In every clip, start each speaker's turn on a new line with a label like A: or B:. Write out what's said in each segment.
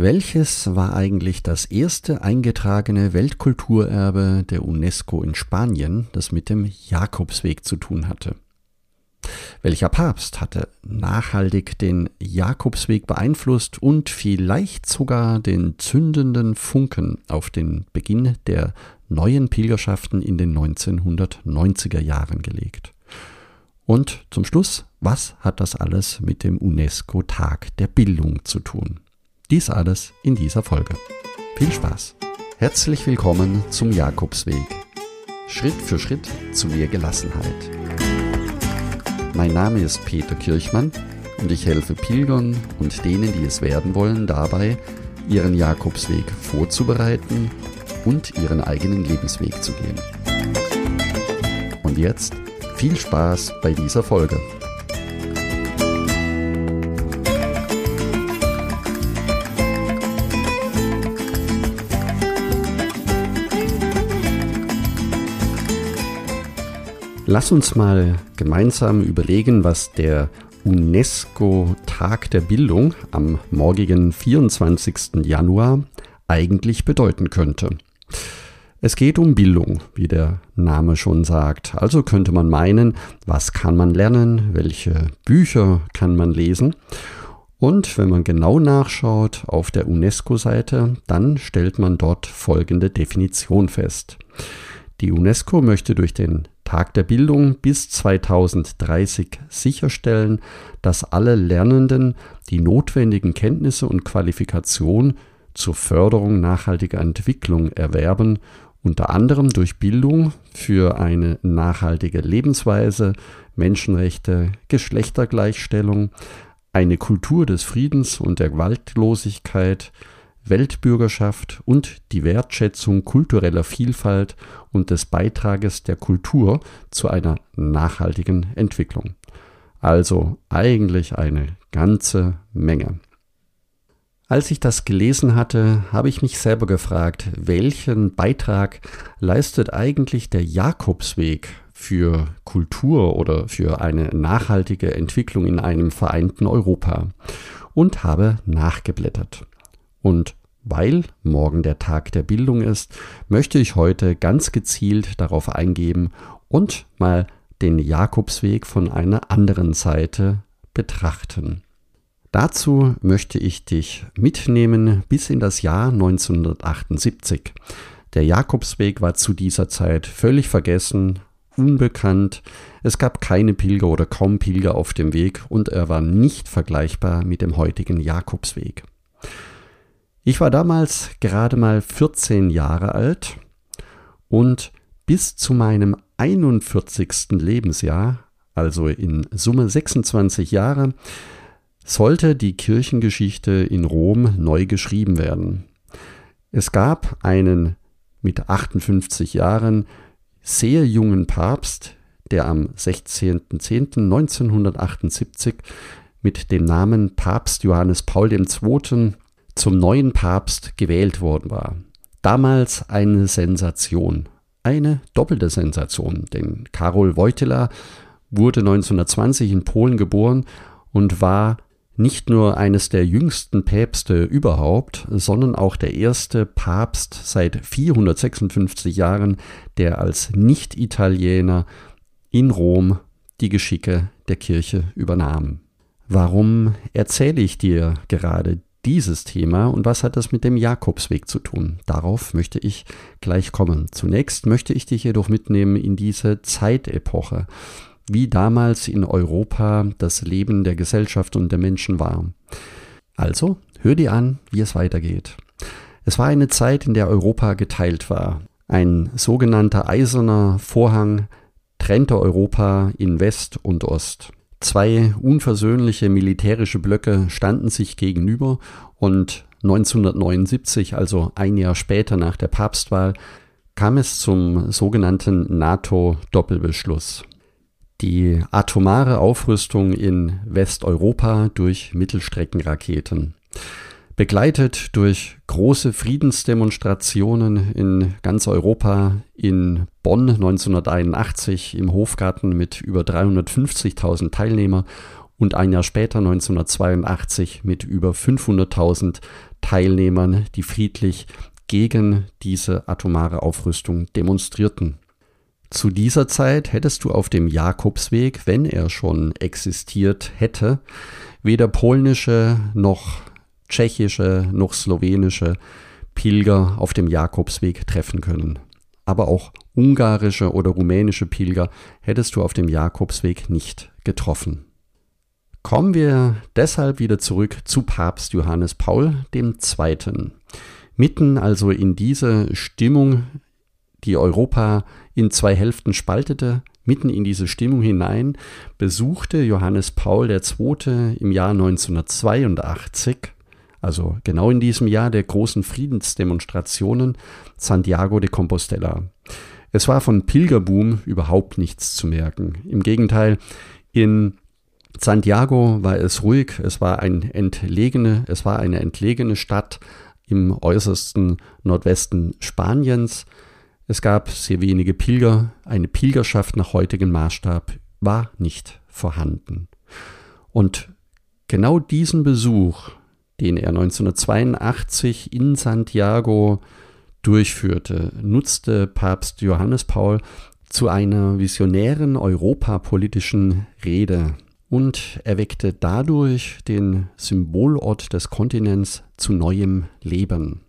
A: Welches war eigentlich das erste eingetragene Weltkulturerbe der UNESCO in Spanien, das mit dem Jakobsweg zu tun hatte? Welcher Papst hatte nachhaltig den Jakobsweg beeinflusst und vielleicht sogar den zündenden Funken auf den Beginn der neuen Pilgerschaften in den 1990er Jahren gelegt? Und zum Schluss, was hat das alles mit dem UNESCO-Tag der Bildung zu tun? Dies alles in dieser Folge. Viel Spaß! Herzlich willkommen zum Jakobsweg. Schritt für Schritt zu mehr Gelassenheit. Mein Name ist Peter Kirchmann und ich helfe Pilgern und denen, die es werden wollen, dabei, ihren Jakobsweg vorzubereiten und ihren eigenen Lebensweg zu gehen. Und jetzt viel Spaß bei dieser Folge. Lass uns mal gemeinsam überlegen, was der UNESCO-Tag der Bildung am morgigen 24. Januar eigentlich bedeuten könnte. Es geht um Bildung, wie der Name schon sagt. Also könnte man meinen, was kann man lernen, welche Bücher kann man lesen. Und wenn man genau nachschaut auf der UNESCO-Seite, dann stellt man dort folgende Definition fest. Die UNESCO möchte durch den Tag der Bildung bis 2030 sicherstellen, dass alle Lernenden die notwendigen Kenntnisse und Qualifikationen zur Förderung nachhaltiger Entwicklung erwerben, unter anderem durch Bildung für eine nachhaltige Lebensweise, Menschenrechte, Geschlechtergleichstellung, eine Kultur des Friedens und der Gewaltlosigkeit, Weltbürgerschaft und die Wertschätzung kultureller Vielfalt und des Beitrages der Kultur zu einer nachhaltigen Entwicklung. Also eigentlich eine ganze Menge. Als ich das gelesen hatte, habe ich mich selber gefragt, welchen Beitrag leistet eigentlich der Jakobsweg für Kultur oder für eine nachhaltige Entwicklung in einem vereinten Europa und habe nachgeblättert. Und weil morgen der Tag der Bildung ist, möchte ich heute ganz gezielt darauf eingehen und mal den Jakobsweg von einer anderen Seite betrachten. Dazu möchte ich dich mitnehmen bis in das Jahr 1978. Der Jakobsweg war zu dieser Zeit völlig vergessen, unbekannt, es gab keine Pilger oder kaum Pilger auf dem Weg und er war nicht vergleichbar mit dem heutigen Jakobsweg. Ich war damals gerade mal 14 Jahre alt und bis zu meinem 41. Lebensjahr, also in Summe 26 Jahre, sollte die Kirchengeschichte in Rom neu geschrieben werden. Es gab einen mit 58 Jahren sehr jungen Papst, der am 16.10.1978 mit dem Namen Papst Johannes Paul II zum neuen Papst gewählt worden war. Damals eine Sensation, eine doppelte Sensation, denn Karol Wojtyla wurde 1920 in Polen geboren und war nicht nur eines der jüngsten Päpste überhaupt, sondern auch der erste Papst seit 456 Jahren, der als Nicht-Italiener in Rom die Geschicke der Kirche übernahm. Warum erzähle ich dir gerade dieses Thema und was hat das mit dem Jakobsweg zu tun? Darauf möchte ich gleich kommen. Zunächst möchte ich dich jedoch mitnehmen in diese Zeitepoche, wie damals in Europa das Leben der Gesellschaft und der Menschen war. Also, hör dir an, wie es weitergeht. Es war eine Zeit, in der Europa geteilt war. Ein sogenannter eiserner Vorhang trennte Europa in West und Ost. Zwei unversöhnliche militärische Blöcke standen sich gegenüber und 1979, also ein Jahr später nach der Papstwahl, kam es zum sogenannten NATO-Doppelbeschluss. Die atomare Aufrüstung in Westeuropa durch Mittelstreckenraketen begleitet durch große Friedensdemonstrationen in ganz Europa, in Bonn 1981 im Hofgarten mit über 350.000 Teilnehmern und ein Jahr später 1982 mit über 500.000 Teilnehmern, die friedlich gegen diese atomare Aufrüstung demonstrierten. Zu dieser Zeit hättest du auf dem Jakobsweg, wenn er schon existiert hätte, weder polnische noch tschechische noch slowenische Pilger auf dem Jakobsweg treffen können. Aber auch ungarische oder rumänische Pilger hättest du auf dem Jakobsweg nicht getroffen. Kommen wir deshalb wieder zurück zu Papst Johannes Paul II. Mitten also in diese Stimmung, die Europa in zwei Hälften spaltete, mitten in diese Stimmung hinein, besuchte Johannes Paul II. im Jahr 1982, also genau in diesem Jahr der großen Friedensdemonstrationen, Santiago de Compostela. Es war von Pilgerboom überhaupt nichts zu merken. Im Gegenteil, in Santiago war es ruhig, es war ein entlegene, es war eine entlegene Stadt im äußersten Nordwesten Spaniens. Es gab sehr wenige Pilger, eine Pilgerschaft nach heutigem Maßstab war nicht vorhanden. Und genau diesen Besuch, den er 1982 in Santiago durchführte, nutzte Papst Johannes Paul zu einer visionären europapolitischen Rede und erweckte dadurch den Symbolort des Kontinents zu neuem Leben.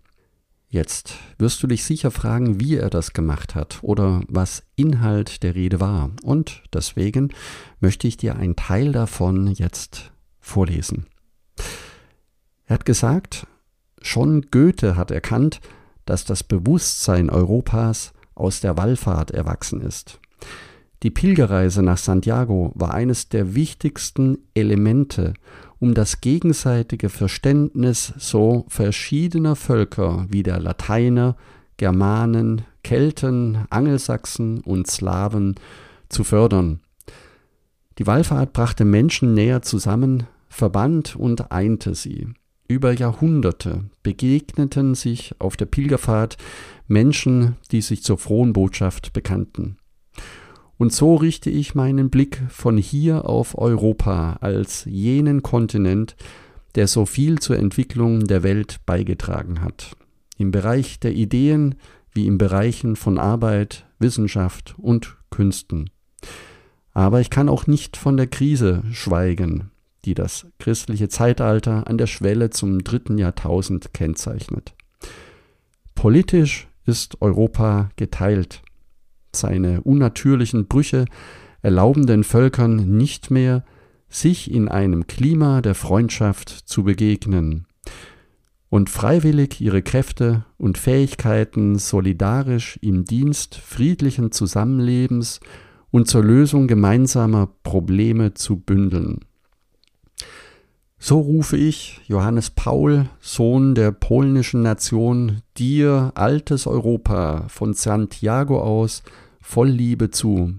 A: Jetzt wirst du dich sicher fragen, wie er das gemacht hat oder was Inhalt der Rede war. Und deswegen möchte ich dir einen Teil davon jetzt vorlesen. Er hat gesagt, schon Goethe hat erkannt, dass das Bewusstsein Europas aus der Wallfahrt erwachsen ist. Die Pilgerreise nach Santiago war eines der wichtigsten Elemente, um das gegenseitige Verständnis so verschiedener Völker wie der Lateiner, Germanen, Kelten, Angelsachsen und Slawen zu fördern. Die Wallfahrt brachte Menschen näher zusammen, verband und einte sie. Über Jahrhunderte begegneten sich auf der Pilgerfahrt Menschen, die sich zur frohen Botschaft bekannten. Und so richte ich meinen Blick von hier auf Europa als jenen Kontinent, der so viel zur Entwicklung der Welt beigetragen hat. Im Bereich der Ideen wie im Bereichen von Arbeit, Wissenschaft und Künsten. Aber ich kann auch nicht von der Krise schweigen, die das christliche Zeitalter an der Schwelle zum dritten Jahrtausend kennzeichnet. Politisch ist Europa geteilt seine unnatürlichen Brüche erlauben den Völkern nicht mehr, sich in einem Klima der Freundschaft zu begegnen und freiwillig ihre Kräfte und Fähigkeiten solidarisch im Dienst friedlichen Zusammenlebens und zur Lösung gemeinsamer Probleme zu bündeln. So rufe ich, Johannes Paul, Sohn der polnischen Nation, dir, altes Europa, von Santiago aus, voll Liebe zu.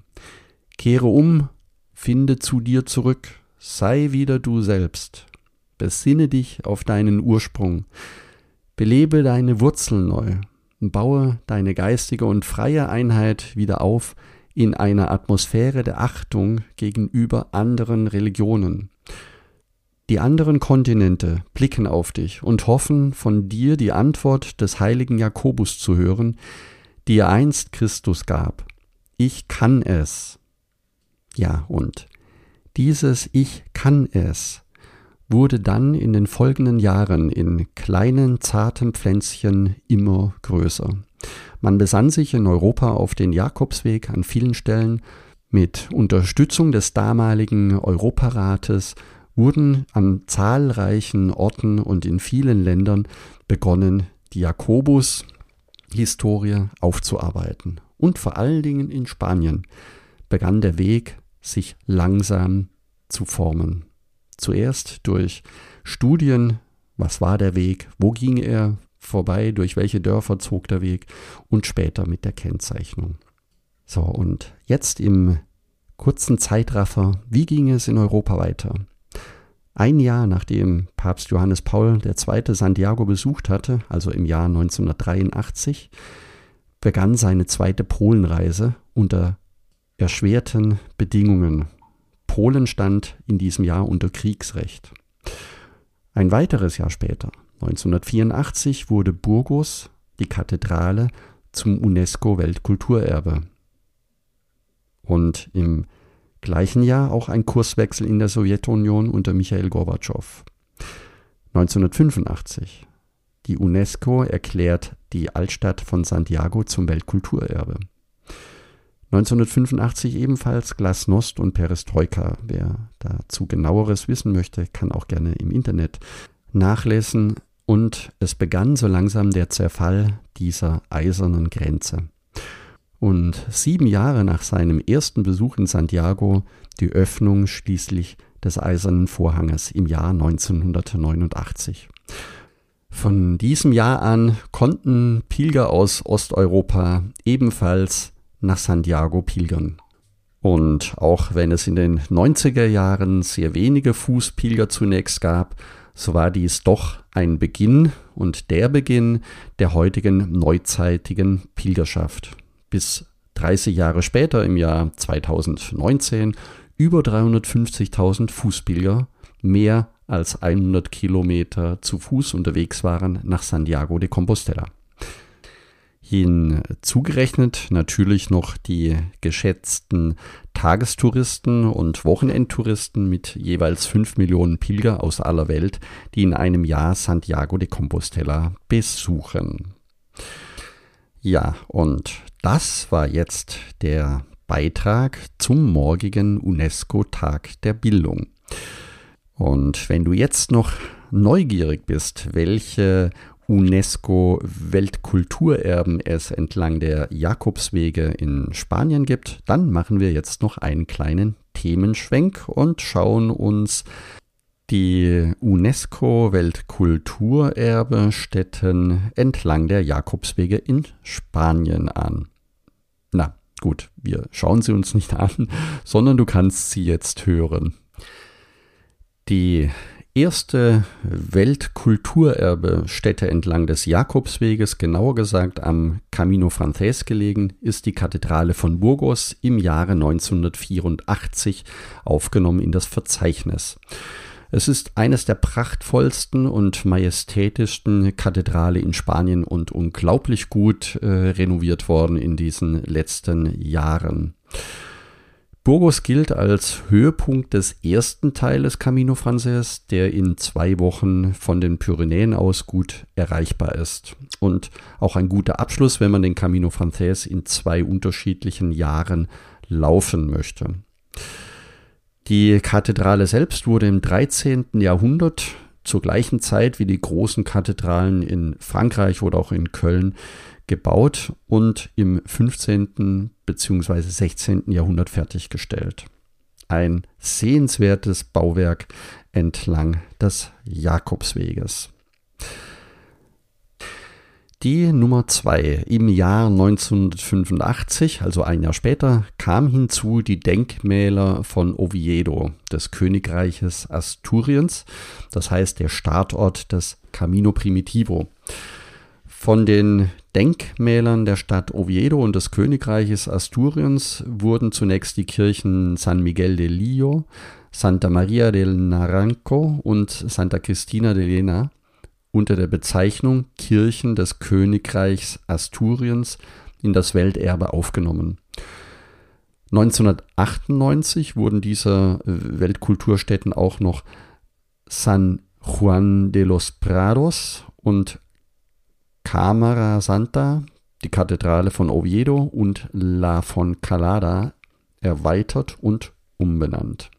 A: Kehre um, finde zu dir zurück, sei wieder du selbst. Besinne dich auf deinen Ursprung, belebe deine Wurzeln neu, baue deine geistige und freie Einheit wieder auf in einer Atmosphäre der Achtung gegenüber anderen Religionen. Die anderen Kontinente blicken auf dich und hoffen, von dir die Antwort des heiligen Jakobus zu hören, die er einst Christus gab. Ich kann es. Ja, und dieses Ich kann es wurde dann in den folgenden Jahren in kleinen, zarten Pflänzchen immer größer. Man besann sich in Europa auf den Jakobsweg an vielen Stellen. Mit Unterstützung des damaligen Europarates wurden an zahlreichen Orten und in vielen Ländern begonnen, die Jakobus-Historie aufzuarbeiten. Und vor allen Dingen in Spanien begann der Weg sich langsam zu formen. Zuerst durch Studien, was war der Weg, wo ging er vorbei, durch welche Dörfer zog der Weg und später mit der Kennzeichnung. So, und jetzt im kurzen Zeitraffer, wie ging es in Europa weiter? Ein Jahr nachdem Papst Johannes Paul II. Santiago besucht hatte, also im Jahr 1983, begann seine zweite Polenreise unter erschwerten Bedingungen. Polen stand in diesem Jahr unter Kriegsrecht. Ein weiteres Jahr später, 1984, wurde Burgos, die Kathedrale, zum UNESCO-Weltkulturerbe. Und im gleichen Jahr auch ein Kurswechsel in der Sowjetunion unter Michael Gorbatschow. 1985. Die UNESCO erklärt die Altstadt von Santiago zum Weltkulturerbe. 1985 ebenfalls Glasnost und Perestroika. Wer dazu genaueres wissen möchte, kann auch gerne im Internet nachlesen. Und es begann so langsam der Zerfall dieser eisernen Grenze. Und sieben Jahre nach seinem ersten Besuch in Santiago die Öffnung schließlich des Eisernen Vorhanges im Jahr 1989. Von diesem Jahr an konnten Pilger aus Osteuropa ebenfalls nach Santiago pilgern. Und auch wenn es in den 90er Jahren sehr wenige Fußpilger zunächst gab, so war dies doch ein Beginn und der Beginn der heutigen neuzeitigen Pilgerschaft. Bis 30 Jahre später, im Jahr 2019, über 350.000 Fußpilger, mehr als 100 Kilometer zu Fuß unterwegs waren nach Santiago de Compostela. Hinzugerechnet natürlich noch die geschätzten Tagestouristen und Wochenendtouristen mit jeweils 5 Millionen Pilger aus aller Welt, die in einem Jahr Santiago de Compostela besuchen. Ja, und das war jetzt der Beitrag zum morgigen UNESCO-Tag der Bildung. Und wenn du jetzt noch neugierig bist, welche UNESCO-Weltkulturerben es entlang der Jakobswege in Spanien gibt, dann machen wir jetzt noch einen kleinen Themenschwenk und schauen uns die UNESCO-Weltkulturerbe-Stätten entlang der Jakobswege in Spanien an. Na gut, wir schauen sie uns nicht an, sondern du kannst sie jetzt hören. Die erste Weltkulturerbe-Stätte entlang des Jakobsweges, genauer gesagt am Camino Frances gelegen, ist die Kathedrale von Burgos im Jahre 1984 aufgenommen in das Verzeichnis. Es ist eines der prachtvollsten und majestätischsten Kathedrale in Spanien und unglaublich gut äh, renoviert worden in diesen letzten Jahren. Burgos gilt als Höhepunkt des ersten Teiles Camino Frances, der in zwei Wochen von den Pyrenäen aus gut erreichbar ist. Und auch ein guter Abschluss, wenn man den Camino Frances in zwei unterschiedlichen Jahren laufen möchte. Die Kathedrale selbst wurde im 13. Jahrhundert zur gleichen Zeit wie die großen Kathedralen in Frankreich oder auch in Köln gebaut und im 15. bzw. 16. Jahrhundert fertiggestellt. Ein sehenswertes Bauwerk entlang des Jakobsweges. Die Nummer 2 im Jahr 1985, also ein Jahr später, kam hinzu die Denkmäler von Oviedo, des Königreiches Asturiens, das heißt der Startort des Camino Primitivo. Von den Denkmälern der Stadt Oviedo und des Königreiches Asturiens wurden zunächst die Kirchen San Miguel de Lillo, Santa Maria del Naranco und Santa Cristina de Lena unter der Bezeichnung Kirchen des Königreichs Asturiens in das Welterbe aufgenommen. 1998 wurden diese Weltkulturstätten auch noch San Juan de los Prados und Cámara Santa, die Kathedrale von Oviedo und La Foncalada erweitert und umbenannt.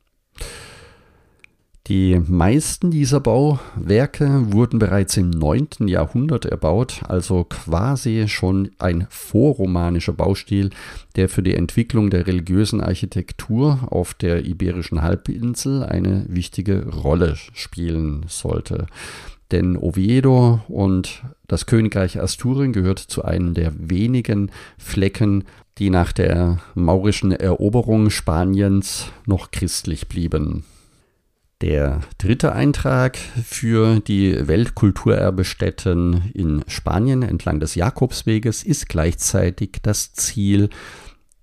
A: Die meisten dieser Bauwerke wurden bereits im 9. Jahrhundert erbaut, also quasi schon ein vorromanischer Baustil, der für die Entwicklung der religiösen Architektur auf der iberischen Halbinsel eine wichtige Rolle spielen sollte. Denn Oviedo und das Königreich Asturien gehört zu einem der wenigen Flecken, die nach der maurischen Eroberung Spaniens noch christlich blieben. Der dritte Eintrag für die Weltkulturerbestätten in Spanien entlang des Jakobsweges ist gleichzeitig das Ziel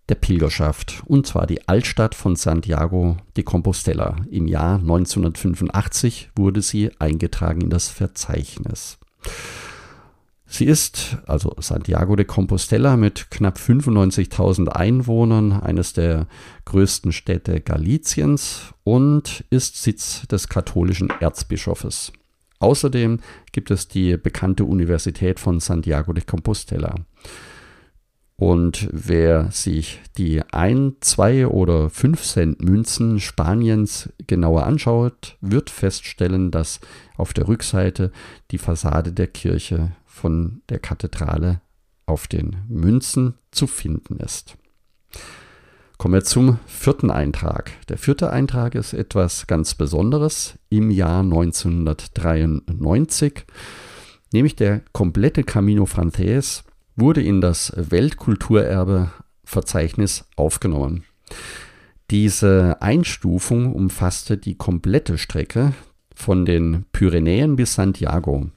A: der Pilgerschaft, und zwar die Altstadt von Santiago de Compostela. Im Jahr 1985 wurde sie eingetragen in das Verzeichnis. Sie ist, also Santiago de Compostela, mit knapp 95.000 Einwohnern eines der größten Städte Galiciens und ist Sitz des katholischen Erzbischofes. Außerdem gibt es die bekannte Universität von Santiago de Compostela. Und wer sich die 1, 2 oder 5 Cent Münzen Spaniens genauer anschaut, wird feststellen, dass auf der Rückseite die Fassade der Kirche von der Kathedrale auf den Münzen zu finden ist. Kommen wir zum vierten Eintrag. Der vierte Eintrag ist etwas ganz Besonderes im Jahr 1993, nämlich der komplette Camino Frances wurde in das Weltkulturerbe-Verzeichnis aufgenommen. Diese Einstufung umfasste die komplette Strecke von den Pyrenäen bis Santiago.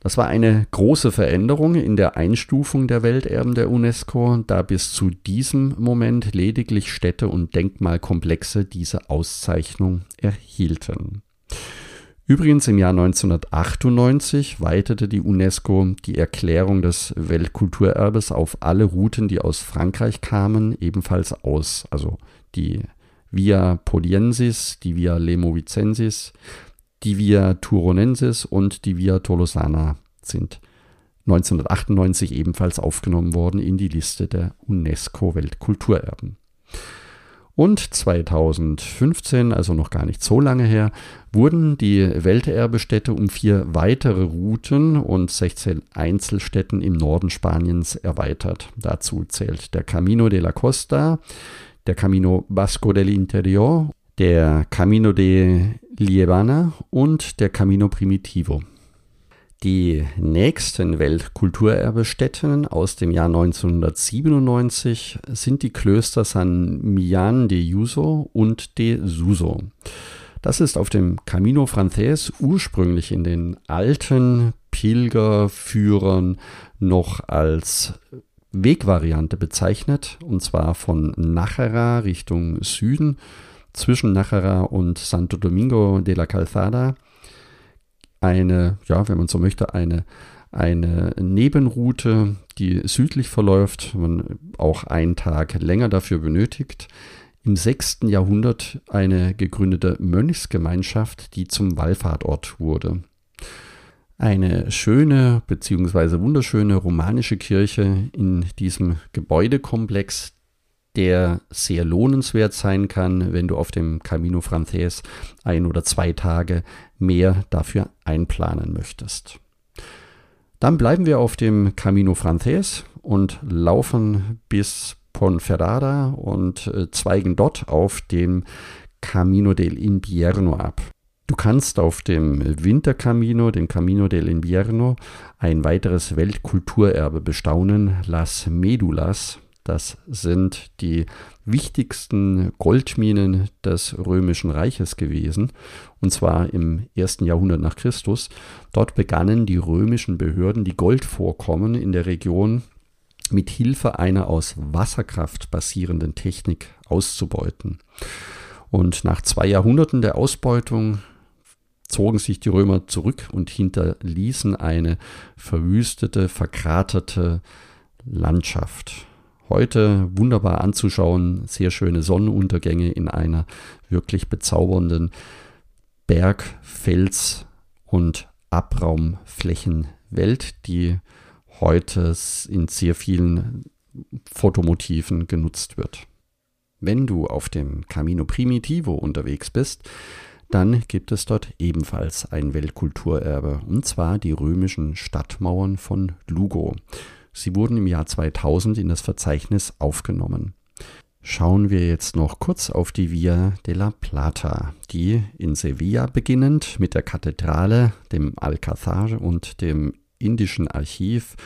A: Das war eine große Veränderung in der Einstufung der Welterben der UNESCO, da bis zu diesem Moment lediglich Städte und Denkmalkomplexe diese Auszeichnung erhielten. Übrigens im Jahr 1998 weitete die UNESCO die Erklärung des Weltkulturerbes auf alle Routen, die aus Frankreich kamen, ebenfalls aus. Also die Via Podiensis, die Via Lemovicensis, die Via Turonensis und die Via Tolosana sind 1998 ebenfalls aufgenommen worden in die Liste der UNESCO Weltkulturerben. Und 2015, also noch gar nicht so lange her, wurden die Welterbestätte um vier weitere Routen und 16 Einzelstädten im Norden Spaniens erweitert. Dazu zählt der Camino de la Costa, der Camino Vasco del Interior, der Camino de Liebana und der Camino Primitivo. Die nächsten Weltkulturerbestätten aus dem Jahr 1997 sind die Klöster San Millán de Yuso und de Suso. Das ist auf dem Camino Frances ursprünglich in den alten Pilgerführern noch als Wegvariante bezeichnet, und zwar von Nájera Richtung Süden zwischen Nájera und Santo Domingo de la Calzada eine, ja, wenn man so möchte, eine, eine Nebenroute, die südlich verläuft, man auch einen Tag länger dafür benötigt. Im 6. Jahrhundert eine gegründete Mönchsgemeinschaft, die zum Wallfahrtort wurde. Eine schöne bzw. wunderschöne romanische Kirche in diesem Gebäudekomplex, der sehr lohnenswert sein kann, wenn du auf dem Camino Frances ein oder zwei Tage mehr dafür einplanen möchtest. Dann bleiben wir auf dem Camino Frances und laufen bis Ponferrada und äh, zweigen dort auf dem Camino del Invierno ab. Du kannst auf dem Wintercamino, dem Camino del Invierno, ein weiteres Weltkulturerbe bestaunen, Las Medulas, das sind die wichtigsten Goldminen des römischen Reiches gewesen, und zwar im ersten Jahrhundert nach Christus. Dort begannen die römischen Behörden, die Goldvorkommen in der Region mit Hilfe einer aus Wasserkraft basierenden Technik auszubeuten. Und nach zwei Jahrhunderten der Ausbeutung zogen sich die Römer zurück und hinterließen eine verwüstete, verkraterte Landschaft heute wunderbar anzuschauen. Sehr schöne Sonnenuntergänge in einer wirklich bezaubernden Berg-, Fels- und Abraumflächenwelt, die heute in sehr vielen Fotomotiven genutzt wird. Wenn du auf dem Camino Primitivo unterwegs bist, dann gibt es dort ebenfalls ein Weltkulturerbe, und zwar die römischen Stadtmauern von Lugo. Sie wurden im Jahr 2000 in das Verzeichnis aufgenommen. Schauen wir jetzt noch kurz auf die Via de la Plata, die in Sevilla beginnend mit der Kathedrale, dem Alcázar und dem indischen Archiv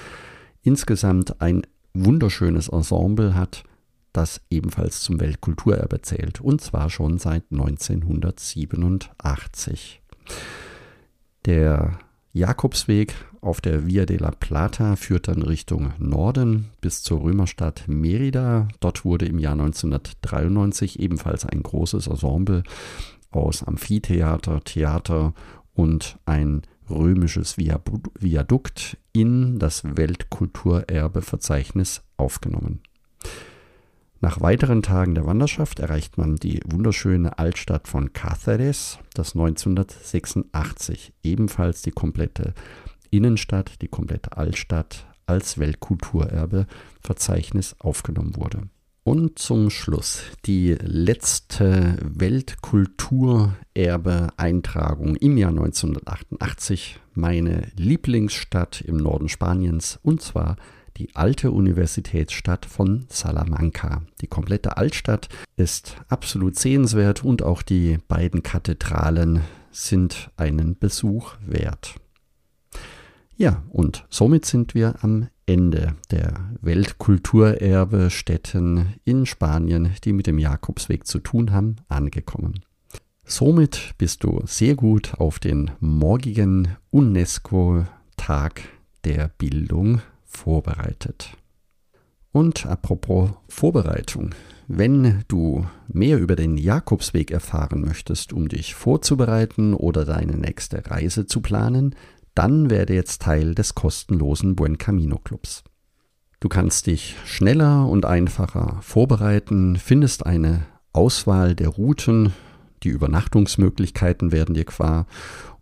A: insgesamt ein wunderschönes Ensemble hat, das ebenfalls zum Weltkulturerbe zählt, und zwar schon seit 1987. Der Jakobsweg auf der Via de la Plata führt dann Richtung Norden bis zur Römerstadt Merida. Dort wurde im Jahr 1993 ebenfalls ein großes Ensemble aus Amphitheater, Theater und ein römisches Viadukt in das Weltkulturerbeverzeichnis aufgenommen. Nach weiteren Tagen der Wanderschaft erreicht man die wunderschöne Altstadt von Cáceres, das 1986 ebenfalls die komplette Innenstadt, die komplette Altstadt als Weltkulturerbe-Verzeichnis aufgenommen wurde. Und zum Schluss die letzte Weltkulturerbe-Eintragung im Jahr 1988, meine Lieblingsstadt im Norden Spaniens, und zwar die alte Universitätsstadt von Salamanca. Die komplette Altstadt ist absolut sehenswert und auch die beiden Kathedralen sind einen Besuch wert. Ja, und somit sind wir am Ende der Weltkulturerbe-Städten in Spanien, die mit dem Jakobsweg zu tun haben, angekommen. Somit bist du sehr gut auf den morgigen UNESCO-Tag der Bildung vorbereitet. Und apropos Vorbereitung, wenn du mehr über den Jakobsweg erfahren möchtest, um dich vorzubereiten oder deine nächste Reise zu planen, dann werde jetzt Teil des kostenlosen Buen Camino Clubs. Du kannst dich schneller und einfacher vorbereiten, findest eine Auswahl der Routen, die Übernachtungsmöglichkeiten werden dir klar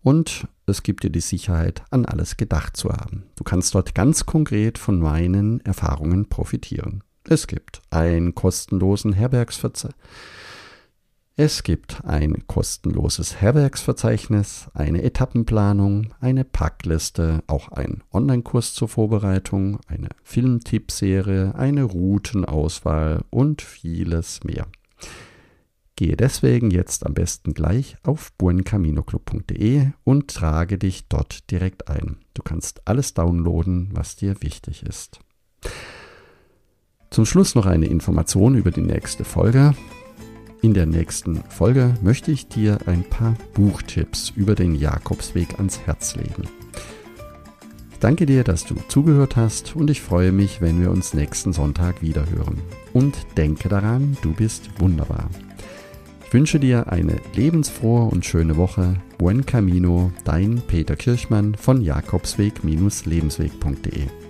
A: und es gibt dir die Sicherheit, an alles gedacht zu haben. Du kannst dort ganz konkret von meinen Erfahrungen profitieren. Es gibt ein kostenlosen Herbergsverzeichnis. Es gibt ein kostenloses Herbergsverzeichnis, eine Etappenplanung, eine Packliste, auch einen Online-Kurs zur Vorbereitung, eine Filmtippserie, eine Routenauswahl und vieles mehr. Gehe deswegen jetzt am besten gleich auf buencaminoclub.de und trage dich dort direkt ein. Du kannst alles downloaden, was dir wichtig ist. Zum Schluss noch eine Information über die nächste Folge. In der nächsten Folge möchte ich dir ein paar Buchtipps über den Jakobsweg ans Herz legen. Ich danke dir, dass du zugehört hast und ich freue mich, wenn wir uns nächsten Sonntag wieder hören. Und denke daran, du bist wunderbar. Ich wünsche dir eine lebensfrohe und schöne Woche. Buen Camino, dein Peter Kirchmann von Jakobsweg-lebensweg.de.